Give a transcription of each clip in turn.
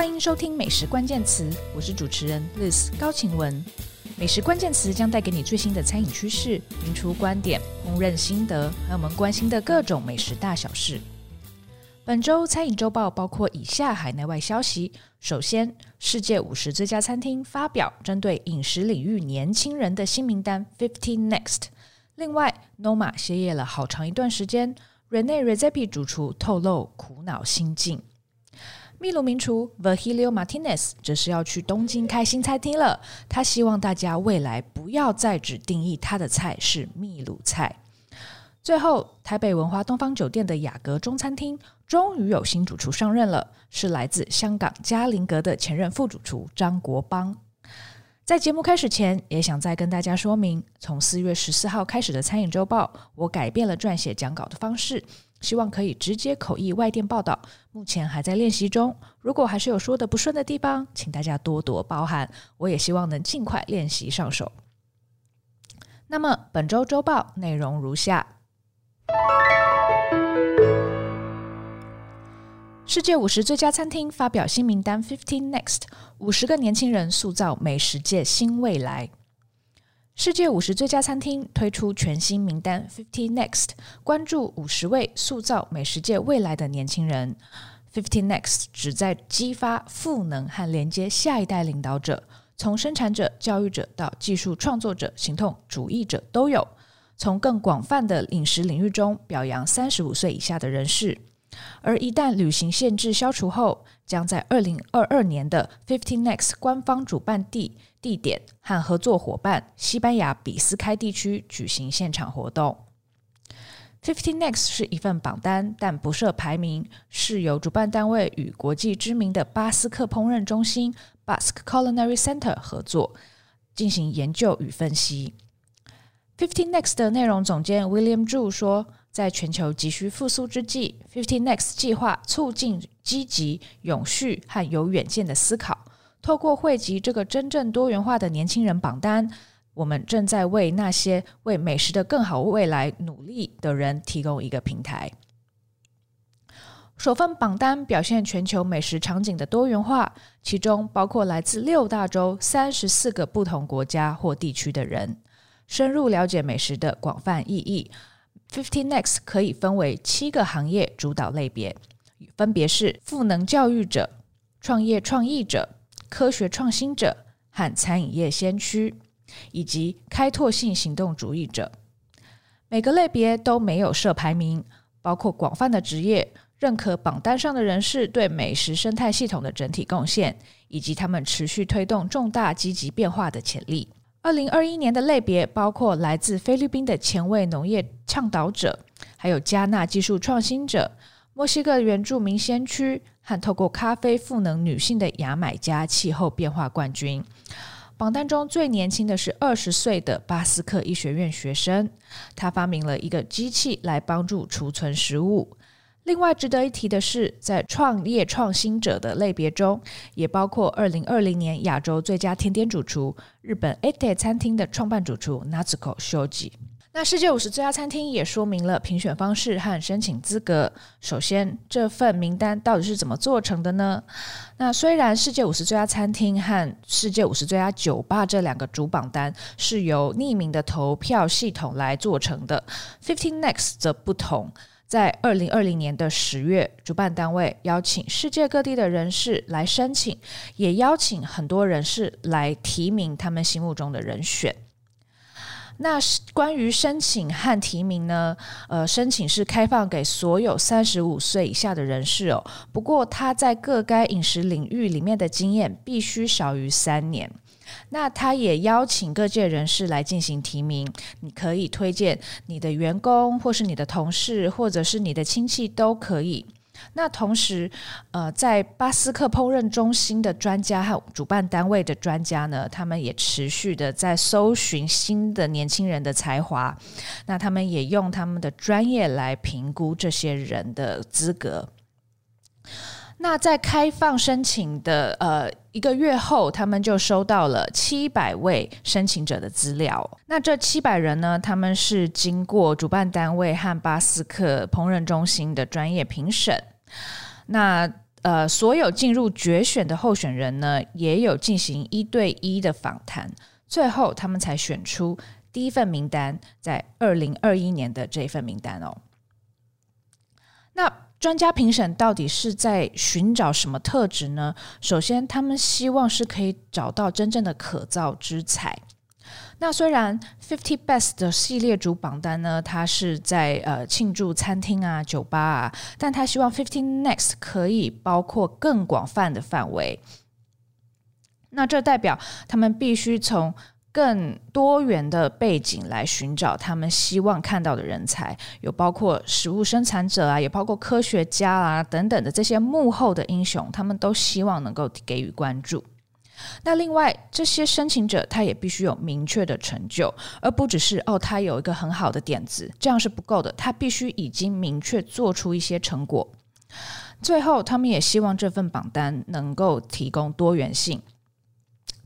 欢迎收听《美食关键词》，我是主持人 Liz 高晴雯。美食关键词将带给你最新的餐饮趋势、名厨观点、烹饪心得，还有我们关心的各种美食大小事。本周餐饮周报包括以下海内外消息：首先，世界五十最佳餐厅发表针对饮食领域年轻人的新名单 Fifty Next。另外，Noma 歇业了好长一段时间，Rene Redzepi 主厨透露苦恼心境。秘鲁名厨 Virgilio Martinez 则是要去东京开新餐厅了。他希望大家未来不要再只定义他的菜是秘鲁菜。最后，台北文华东方酒店的雅阁中餐厅终于有新主厨上任了，是来自香港嘉麟阁的前任副主厨张国邦。在节目开始前，也想再跟大家说明，从四月十四号开始的餐饮周报，我改变了撰写讲稿的方式。希望可以直接口译外电报道，目前还在练习中。如果还是有说的不顺的地方，请大家多多包涵。我也希望能尽快练习上手。那么本周周报内容如下：世界五十最佳餐厅发表新名单，Fifty Next，五十个年轻人塑造美食界新未来。世界五十最佳餐厅推出全新名单 Fifty Next，关注五十位塑造美食界未来的年轻人。Fifty Next 旨在激发赋能和连接下一代领导者，从生产者、教育者到技术创作者、行动主义者都有。从更广泛的饮食领域中表扬三十五岁以下的人士。而一旦旅行限制消除后，将在二零二二年的 Fifty Next 官方主办地。地点和合作伙伴西班牙比斯开地区举行现场活动。Fifty Next 是一份榜单，但不设排名，是由主办单位与国际知名的巴斯克烹饪中心 （Basque Culinary Center） 合作进行研究与分析。Fifty Next 的内容总监 William Zhu 说，在全球急需复苏之际，Fifty Next 计划促进积极、永续和有远见的思考。透过汇集这个真正多元化的年轻人榜单，我们正在为那些为美食的更好未来努力的人提供一个平台。首份榜单表现全球美食场景的多元化，其中包括来自六大洲三十四个不同国家或地区的人。深入了解美食的广泛意义，Fifty Next 可以分为七个行业主导类别，分别是赋能教育者、创业创意者。科学创新者和餐饮业先驱，以及开拓性行动主义者，每个类别都没有设排名，包括广泛的职业，认可榜单上的人士对美食生态系统的整体贡献，以及他们持续推动重大积极变化的潜力。二零二一年的类别包括来自菲律宾的前卫农业倡导者，还有加纳技术创新者，墨西哥原住民先驱。和透过咖啡赋能女性的牙买加气候变化冠军。榜单中最年轻的是二十岁的巴斯克医学院学生，他发明了一个机器来帮助储存食物。另外值得一提的是，在创业创新者的类别中，也包括二零二零年亚洲最佳甜点主厨、日本 Ette 餐厅的创办主厨 Natsuko Shoji。那世界五十最佳餐厅也说明了评选方式和申请资格。首先，这份名单到底是怎么做成的呢？那虽然世界五十最佳餐厅和世界五十最佳酒吧这两个主榜单是由匿名的投票系统来做成的，Fifty Next 则不同。在二零二零年的十月，主办单位邀请世界各地的人士来申请，也邀请很多人士来提名他们心目中的人选。那关于申请和提名呢？呃，申请是开放给所有三十五岁以下的人士哦。不过他在各该饮食领域里面的经验必须少于三年。那他也邀请各界人士来进行提名，你可以推荐你的员工，或是你的同事，或者是你的亲戚都可以。那同时，呃，在巴斯克烹饪中心的专家和主办单位的专家呢，他们也持续的在搜寻新的年轻人的才华。那他们也用他们的专业来评估这些人的资格。那在开放申请的呃一个月后，他们就收到了七百位申请者的资料。那这七百人呢，他们是经过主办单位和巴斯克烹饪中心的专业评审。那呃，所有进入决选的候选人呢，也有进行一对一的访谈，最后他们才选出第一份名单，在二零二一年的这一份名单哦。那专家评审到底是在寻找什么特质呢？首先，他们希望是可以找到真正的可造之材。那虽然 Fifty Best 的系列主榜单呢，它是在呃庆祝餐厅啊、酒吧啊，但他希望 Fifty Next 可以包括更广泛的范围。那这代表他们必须从更多元的背景来寻找他们希望看到的人才，有包括食物生产者啊，也包括科学家啊等等的这些幕后的英雄，他们都希望能够给予关注。那另外，这些申请者他也必须有明确的成就，而不只是哦，他有一个很好的点子，这样是不够的。他必须已经明确做出一些成果。最后，他们也希望这份榜单能够提供多元性，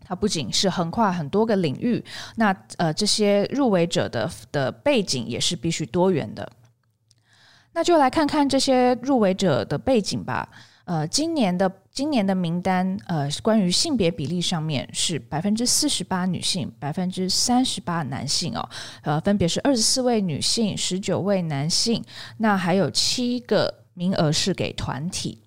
它不仅是横跨很多个领域，那呃，这些入围者的的背景也是必须多元的。那就来看看这些入围者的背景吧。呃，今年的今年的名单，呃，关于性别比例上面是百分之四十八女性，百分之三十八男性哦，呃，分别是二十四位女性，十九位男性，那还有七个名额是给团体。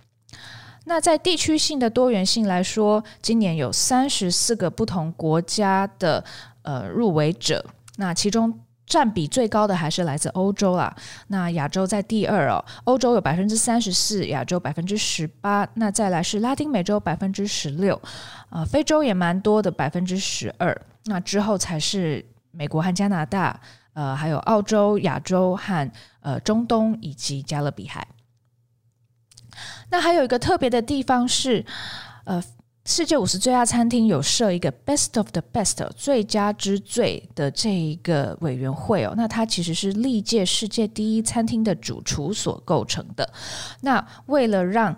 那在地区性的多元性来说，今年有三十四个不同国家的呃入围者，那其中。占比最高的还是来自欧洲啦，那亚洲在第二哦，欧洲有百分之三十四，亚洲百分之十八，那再来是拉丁美洲百分之十六，啊，非洲也蛮多的百分之十二，那之后才是美国和加拿大，呃，还有澳洲、亚洲和呃中东以及加勒比海。那还有一个特别的地方是，呃。世界五十最佳餐厅有设一个 Best of the Best 最佳之最的这一个委员会哦，那它其实是历届世界第一餐厅的主厨所构成的。那为了让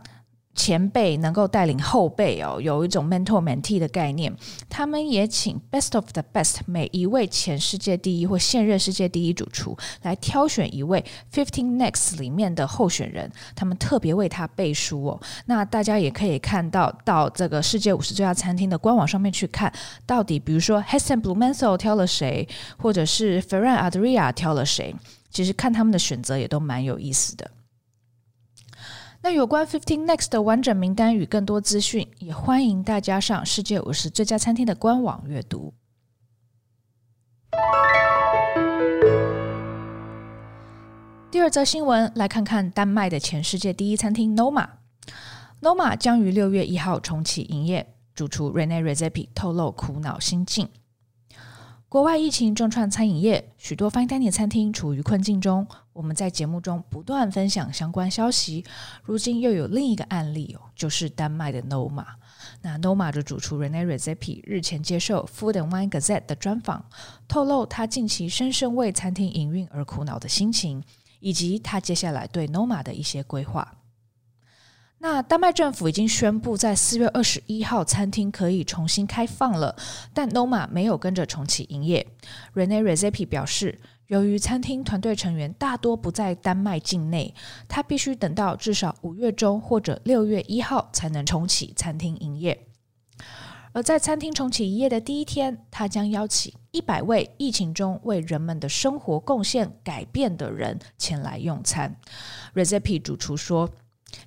前辈能够带领后辈哦，有一种 mentor mentee 的概念。他们也请 best of the best 每一位前世界第一或现任世界第一主厨来挑选一位 fifteen next 里面的候选人，他们特别为他背书哦。那大家也可以看到到这个世界五十最佳餐厅的官网上面去看，到底比如说 Heston Blumenthal 挑了谁，或者是 Ferran Adrià 挑了谁，其实看他们的选择也都蛮有意思的。那有关 Fifteen Next 的完整名单与更多资讯，也欢迎大家上世界五十最佳餐厅的官网阅读。第二则新闻，来看看丹麦的前世界第一餐厅 Noma。Noma 将于六月一号重启营业，主厨 Rene Redzepi 透露苦恼心境。国外疫情重创餐饮业，许多 Fine Dining 餐厅处于困境中。我们在节目中不断分享相关消息，如今又有另一个案例哦，就是丹麦的 Noma。那 Noma 的主厨 Rene r e z e p i 日前接受 Food and Wine Gazette 的专访，透露他近期深深为餐厅营运而苦恼的心情，以及他接下来对 Noma 的一些规划。那丹麦政府已经宣布，在四月二十一号，餐厅可以重新开放了，但 Noma 没有跟着重启营业。Rene r e z e p i 表示，由于餐厅团队成员大多不在丹麦境内，他必须等到至少五月中或者六月一号才能重启餐厅营业。而在餐厅重启营业的第一天，他将邀请一百位疫情中为人们的生活贡献改变的人前来用餐。r e z e p i 主厨说。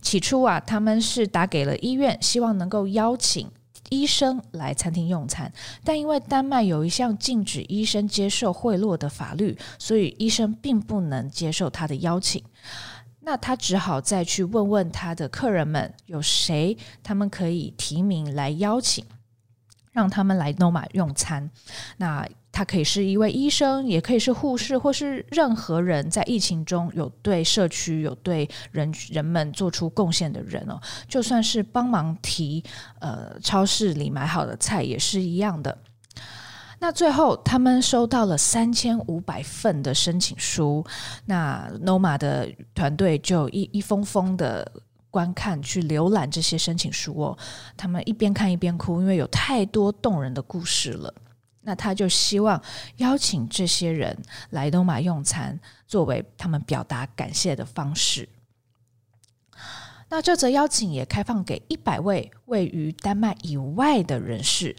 起初啊，他们是打给了医院，希望能够邀请医生来餐厅用餐，但因为丹麦有一项禁止医生接受贿赂的法律，所以医生并不能接受他的邀请。那他只好再去问问他的客人们，有谁他们可以提名来邀请，让他们来 Noma 用餐。那他可以是一位医生，也可以是护士，或是任何人在疫情中有对社区、有对人人们做出贡献的人哦。就算是帮忙提呃超市里买好的菜也是一样的。那最后他们收到了三千五百份的申请书，那 Noma 的团队就一一封封的观看、去浏览这些申请书哦。他们一边看一边哭，因为有太多动人的故事了。那他就希望邀请这些人来东马用餐，作为他们表达感谢的方式。那这则邀请也开放给一百位位于丹麦以外的人士，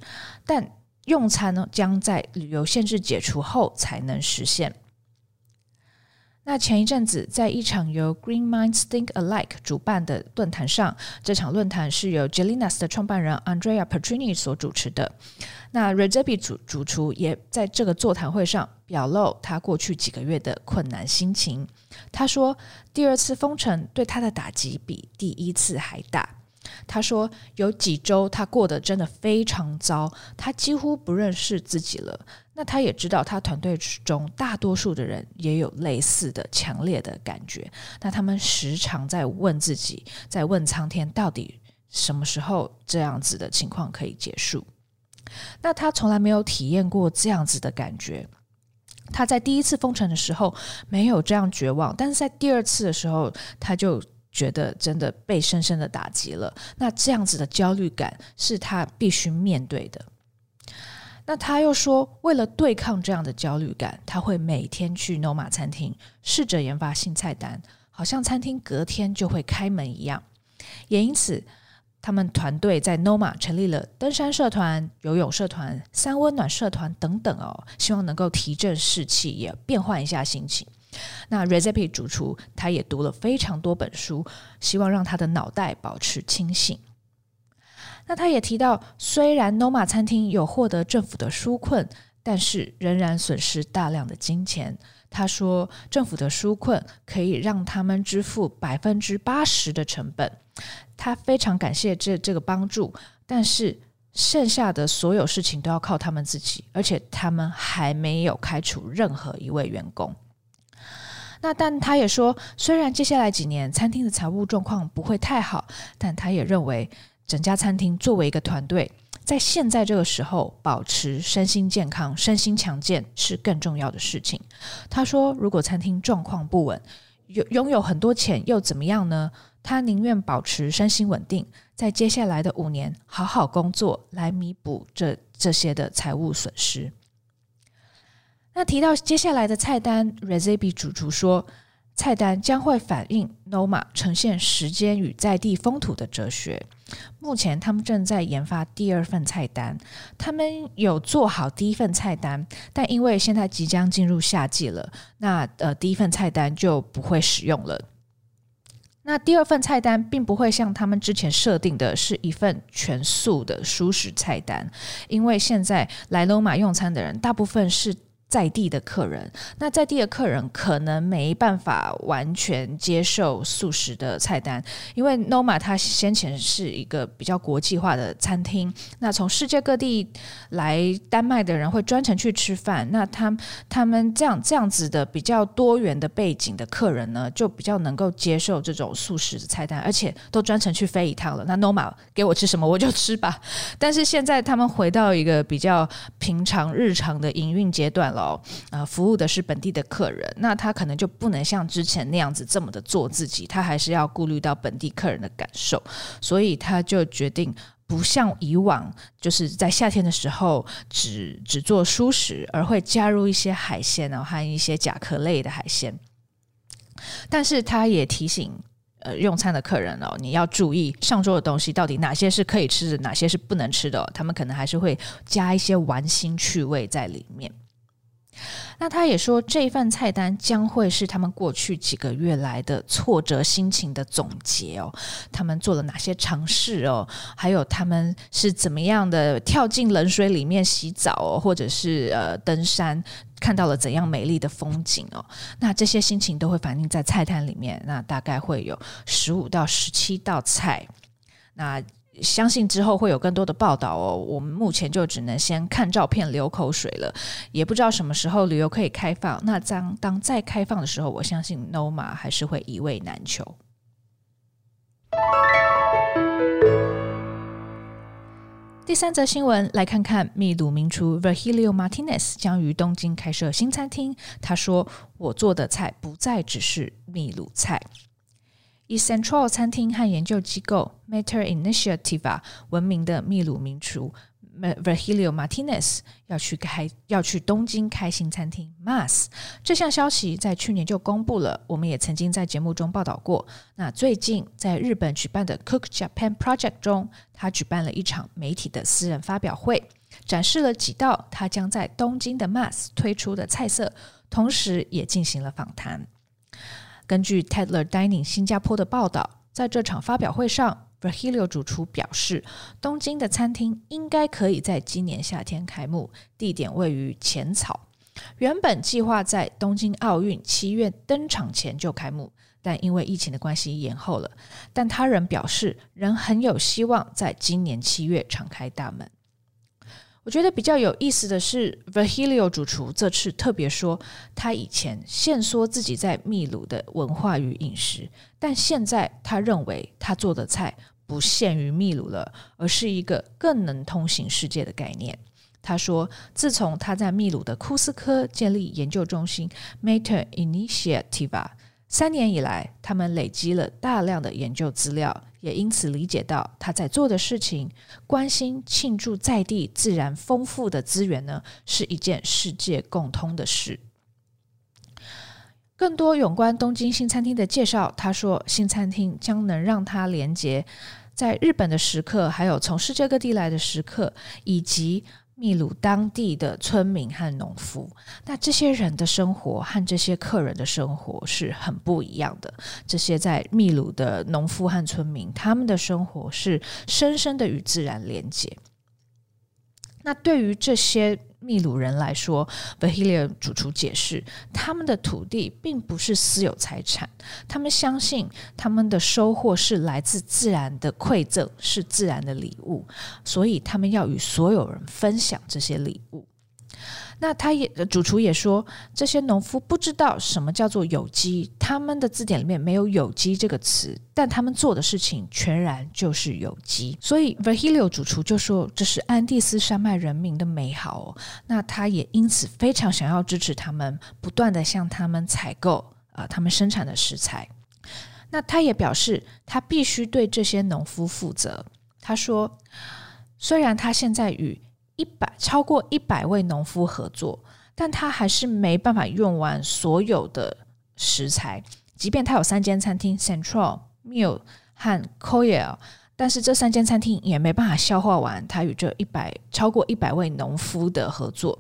但用餐呢将在旅游限制解除后才能实现。那前一阵子，在一场由 Green Minds Think Alike 主办的论坛上，这场论坛是由 Gelinas 的创办人 Andrea Petrini 所主持的。那 Redzepi 主主厨也在这个座谈会上表露他过去几个月的困难心情。他说，第二次封城对他的打击比第一次还大。他说：“有几周他过得真的非常糟，他几乎不认识自己了。那他也知道，他团队中大多数的人也有类似的强烈的感觉。那他们时常在问自己，在问苍天，到底什么时候这样子的情况可以结束？那他从来没有体验过这样子的感觉。他在第一次封城的时候没有这样绝望，但是在第二次的时候，他就。”觉得真的被深深的打击了，那这样子的焦虑感是他必须面对的。那他又说，为了对抗这样的焦虑感，他会每天去 Noma 餐厅试着研发新菜单，好像餐厅隔天就会开门一样。也因此，他们团队在 Noma 成立了登山社团、游泳社团、三温暖社团等等哦，希望能够提振士气，也变换一下心情。那 r e z e p i 主厨他也读了非常多本书，希望让他的脑袋保持清醒。那他也提到，虽然 Noma 餐厅有获得政府的纾困，但是仍然损失大量的金钱。他说，政府的纾困可以让他们支付百分之八十的成本，他非常感谢这这个帮助，但是剩下的所有事情都要靠他们自己，而且他们还没有开除任何一位员工。那但他也说，虽然接下来几年餐厅的财务状况不会太好，但他也认为整家餐厅作为一个团队，在现在这个时候保持身心健康、身心强健是更重要的事情。他说，如果餐厅状况不稳，有拥有很多钱又怎么样呢？他宁愿保持身心稳定，在接下来的五年好好工作，来弥补这这些的财务损失。那提到接下来的菜单，Redzepi 主厨说，菜单将会反映 Noma 呈现时间与在地风土的哲学。目前他们正在研发第二份菜单，他们有做好第一份菜单，但因为现在即将进入夏季了，那呃第一份菜单就不会使用了。那第二份菜单并不会像他们之前设定的是一份全素的熟食菜单，因为现在来 Noma 用餐的人大部分是。在地的客人，那在地的客人可能没办法完全接受素食的菜单，因为 Noma 它先前是一个比较国际化的餐厅，那从世界各地来丹麦的人会专程去吃饭，那他他们这样这样子的比较多元的背景的客人呢，就比较能够接受这种素食的菜单，而且都专程去飞一趟了。那 Noma 给我吃什么我就吃吧，但是现在他们回到一个比较平常日常的营运阶段了。呃，服务的是本地的客人，那他可能就不能像之前那样子这么的做自己，他还是要顾虑到本地客人的感受，所以他就决定不像以往，就是在夏天的时候只只做熟食，而会加入一些海鲜哦，和一些甲壳类的海鲜。但是他也提醒呃用餐的客人哦，你要注意上桌的东西到底哪些是可以吃的，哪些是不能吃的，他们可能还是会加一些玩心趣味在里面。那他也说，这一份菜单将会是他们过去几个月来的挫折心情的总结哦。他们做了哪些尝试哦？还有他们是怎么样的跳进冷水里面洗澡哦，或者是呃登山，看到了怎样美丽的风景哦？那这些心情都会反映在菜单里面。那大概会有十五到十七道菜。那相信之后会有更多的报道哦。我们目前就只能先看照片流口水了，也不知道什么时候旅游可以开放。那当当再开放的时候，我相信 Noma 还是会一位难求。第三则新闻，来看看秘鲁名厨 Virgilio Martinez 将于东京开设新餐厅。他说：“我做的菜不再只是秘鲁菜。”以 Central 餐厅和研究机构 Meta Initiativa 闻名的秘鲁名厨 Virgilio Martinez 要去开要去东京开新餐厅 Mas 这项消息在去年就公布了，我们也曾经在节目中报道过。那最近在日本举办的 Cook Japan Project 中，他举办了一场媒体的私人发表会，展示了几道他将在东京的 Mas 推出的菜色，同时也进行了访谈。根据 Tedler Dining 新加坡的报道，在这场发表会上。Virgilio 主厨表示，东京的餐厅应该可以在今年夏天开幕，地点位于浅草。原本计划在东京奥运七月登场前就开幕，但因为疫情的关系延后了。但他仍表示，仍很有希望在今年七月敞开大门。我觉得比较有意思的是，Virgilio 主厨这次特别说，他以前限缩自己在秘鲁的文化与饮食，但现在他认为他做的菜。不限于秘鲁了，而是一个更能通行世界的概念。他说，自从他在秘鲁的库斯科建立研究中心 Mater Initiativa 三年以来，他们累积了大量的研究资料，也因此理解到他在做的事情，关心庆祝在地自然丰富的资源呢，是一件世界共通的事。更多有关东京新餐厅的介绍，他说新餐厅将能让他连接在日本的食客，还有从世界各地来的食客，以及秘鲁当地的村民和农夫。那这些人的生活和这些客人的生活是很不一样的。这些在秘鲁的农夫和村民，他们的生活是深深的与自然连接。那对于这些。秘鲁人来说 v a h i l i a 主厨解释，他们的土地并不是私有财产，他们相信他们的收获是来自自然的馈赠，是自然的礼物，所以他们要与所有人分享这些礼物。那他也主厨也说，这些农夫不知道什么叫做有机，他们的字典里面没有有机这个词，但他们做的事情全然就是有机。所以 Virgilio 主厨就说，这是安第斯山脉人民的美好哦。那他也因此非常想要支持他们，不断地向他们采购啊、他们生产的食材。那他也表示，他必须对这些农夫负责。他说，虽然他现在与一百超过一百位农夫合作，但他还是没办法用完所有的食材。即便他有三间餐厅，Central、Mill 和 Coyle，但是这三间餐厅也没办法消化完他与这一百超过一百位农夫的合作。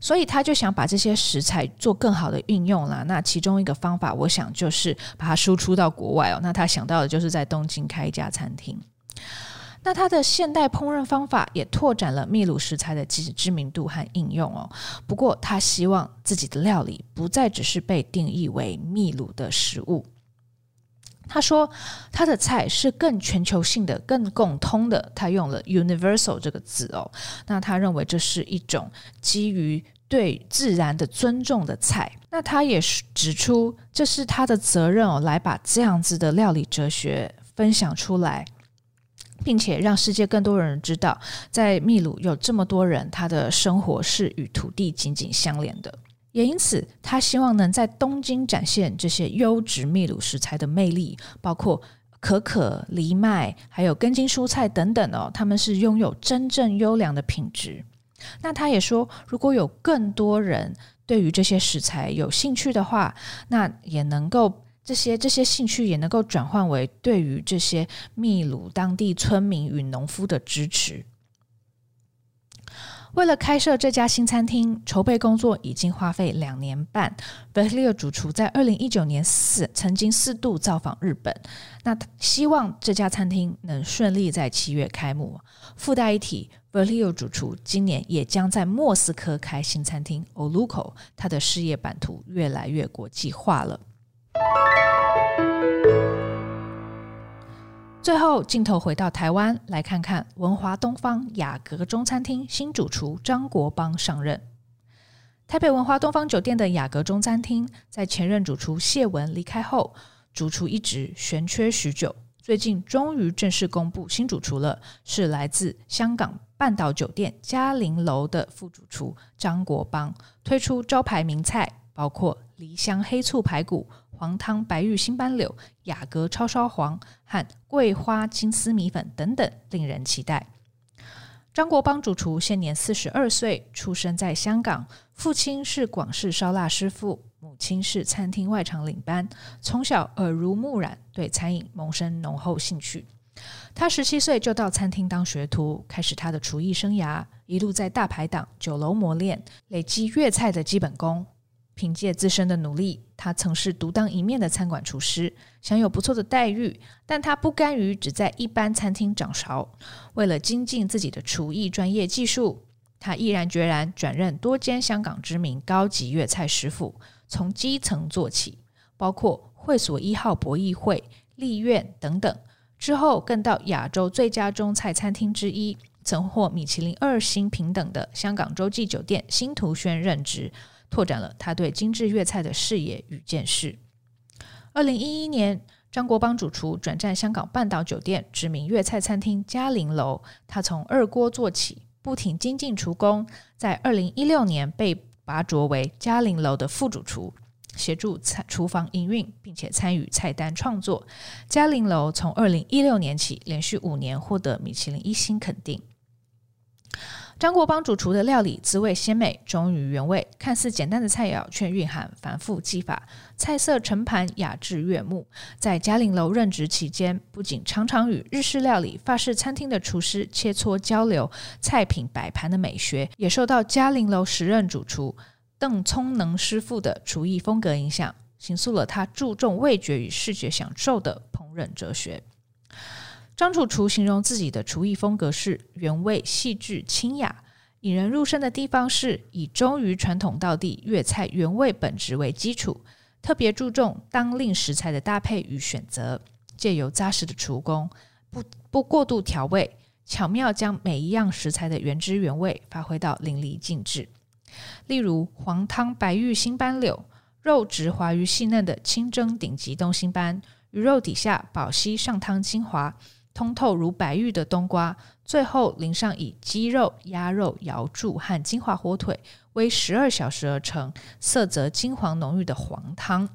所以他就想把这些食材做更好的运用啦。那其中一个方法，我想就是把它输出到国外哦。那他想到的就是在东京开一家餐厅。那他的现代烹饪方法也拓展了秘鲁食材的知知名度和应用哦。不过，他希望自己的料理不再只是被定义为秘鲁的食物。他说，他的菜是更全球性的、更共通的。他用了 “universal” 这个字哦。那他认为这是一种基于对自然的尊重的菜。那他也是指出，这是他的责任哦，来把这样子的料理哲学分享出来。并且让世界更多人知道，在秘鲁有这么多人，他的生活是与土地紧紧相连的。也因此，他希望能在东京展现这些优质秘鲁食材的魅力，包括可可、藜麦，还有根茎蔬菜等等哦。他们是拥有真正优良的品质。那他也说，如果有更多人对于这些食材有兴趣的话，那也能够。这些这些兴趣也能够转换为对于这些秘鲁当地村民与农夫的支持。为了开设这家新餐厅，筹备工作已经花费两年半。Verlio 主厨在二零一九年四曾经四度造访日本，那希望这家餐厅能顺利在七月开幕。附带一提，Virgilio 主厨今年也将在莫斯科开新餐厅 Oluco，他的事业版图越来越国际化了。最后，镜头回到台湾，来看看文华东方雅阁中餐厅新主厨张国邦上任。台北文华东方酒店的雅阁中餐厅，在前任主厨谢文离开后，主厨一职悬缺许久，最近终于正式公布新主厨了，是来自香港半岛酒店嘉陵楼的副主厨张国邦，推出招牌名菜，包括梨香黑醋排骨。黄汤白玉新斑柳、雅阁抄烧黄和桂花金丝米粉等等，令人期待。张国邦主厨现年四十二岁，出生在香港，父亲是广式烧腊师傅，母亲是餐厅外场领班，从小耳濡目染，对餐饮萌生浓厚兴趣。他十七岁就到餐厅当学徒，开始他的厨艺生涯，一路在大排档、酒楼磨练，累积粤菜的基本功。凭借自身的努力，他曾是独当一面的餐馆厨师，享有不错的待遇。但他不甘于只在一般餐厅掌勺，为了精进自己的厨艺专业技术，他毅然决然转任多间香港知名高级粤菜师傅，从基层做起，包括会所一号博弈会、丽苑等等。之后更到亚洲最佳中菜餐厅之一，曾获米其林二星平等的香港洲际酒店新图轩任职。拓展了他对精致粤菜的视野与见识。二零一一年，张国邦主厨转战香港半岛酒店知名粤菜餐厅嘉陵楼，他从二锅做起，不停精进厨工。在二零一六年被拔擢为嘉陵楼的副主厨，协助餐厨房营运，并且参与菜单创作。嘉陵楼从二零一六年起，连续五年获得米其林一星肯定。张国邦主厨的料理滋味鲜美，忠于原味，看似简单的菜肴却蕴含繁复技法，菜色盛盘雅致悦目。在嘉陵楼任职期间，不仅常常与日式料理、法式餐厅的厨师切磋交流菜品摆盘的美学，也受到嘉陵楼时任主厨邓聪能师傅的厨艺风格影响，形塑了他注重味觉与视觉享受的烹饪哲学。张楚厨形容自己的厨艺风格是原味、细致、清雅。引人入胜的地方是以忠于传统道地粤菜原味本质为基础，特别注重当令食材的搭配与选择，借由扎实的厨工，不不过度调味，巧妙将每一样食材的原汁原味发挥到淋漓尽致。例如黄汤白玉新斑柳，肉质滑于细嫩的清蒸顶级东星斑，鱼肉底下保吸上汤精华。通透如白玉的冬瓜，最后淋上以鸡肉、鸭肉、瑶柱和金华火腿煨十二小时而成、色泽金黄浓郁的黄汤。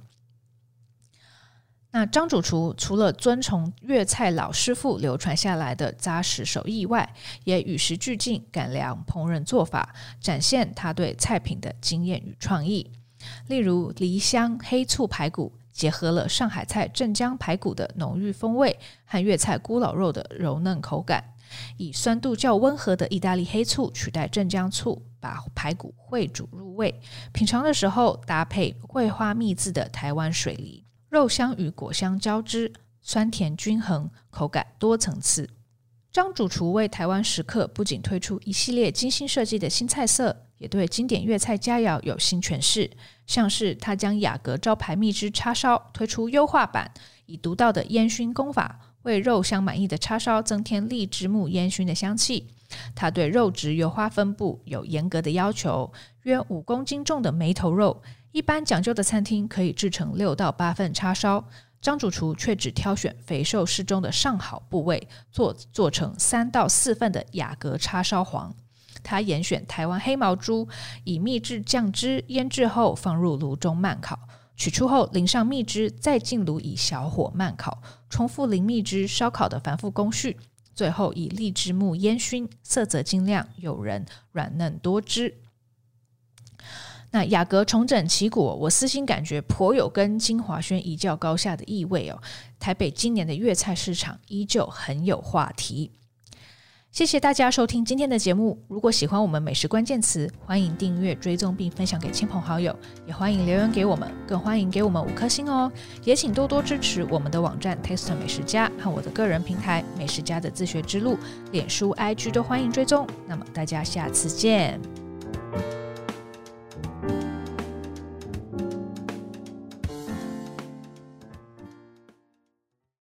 那张主厨除了遵从粤菜老师傅流传下来的扎实手艺外，也与时俱进，改良烹饪做法，展现他对菜品的经验与创意。例如梨香黑醋排骨。结合了上海菜镇江排骨的浓郁风味和粤菜咕咾肉的柔嫩口感，以酸度较温和的意大利黑醋取代镇江醋，把排骨烩煮入味。品尝的时候搭配桂花蜜制的台湾水梨，肉香与果香交织，酸甜均衡，口感多层次。张主厨为台湾食客不仅推出一系列精心设计的新菜色。也对经典粤菜佳肴有新诠释，像是他将雅阁招牌蜜汁叉烧推出优化版，以独到的烟熏工法为肉香满溢的叉烧增添荔枝木烟熏的香气。他对肉质油花分布有严格的要求，约五公斤重的梅头肉，一般讲究的餐厅可以制成六到八份叉烧，张主厨却只挑选肥瘦适中的上好部位，做做成三到四份的雅阁叉烧皇。他严选台湾黑毛猪，以秘制酱汁腌制后放入炉中慢烤，取出后淋上蜜汁，再进炉以小火慢烤，重复淋蜜汁烧烤的繁复工序，最后以荔枝木烟熏，色泽晶亮诱人，软嫩多汁。那雅阁重整旗鼓，我私心感觉颇有跟金华轩一较高下的意味哦。台北今年的粤菜市场依旧很有话题。谢谢大家收听今天的节目。如果喜欢我们美食关键词，欢迎订阅、追踪并分享给亲朋好友，也欢迎留言给我们，更欢迎给我们五颗星哦。也请多多支持我们的网站 Taste 美食家和我的个人平台美食家的自学之路，脸书、IG 都欢迎追踪。那么大家下次见。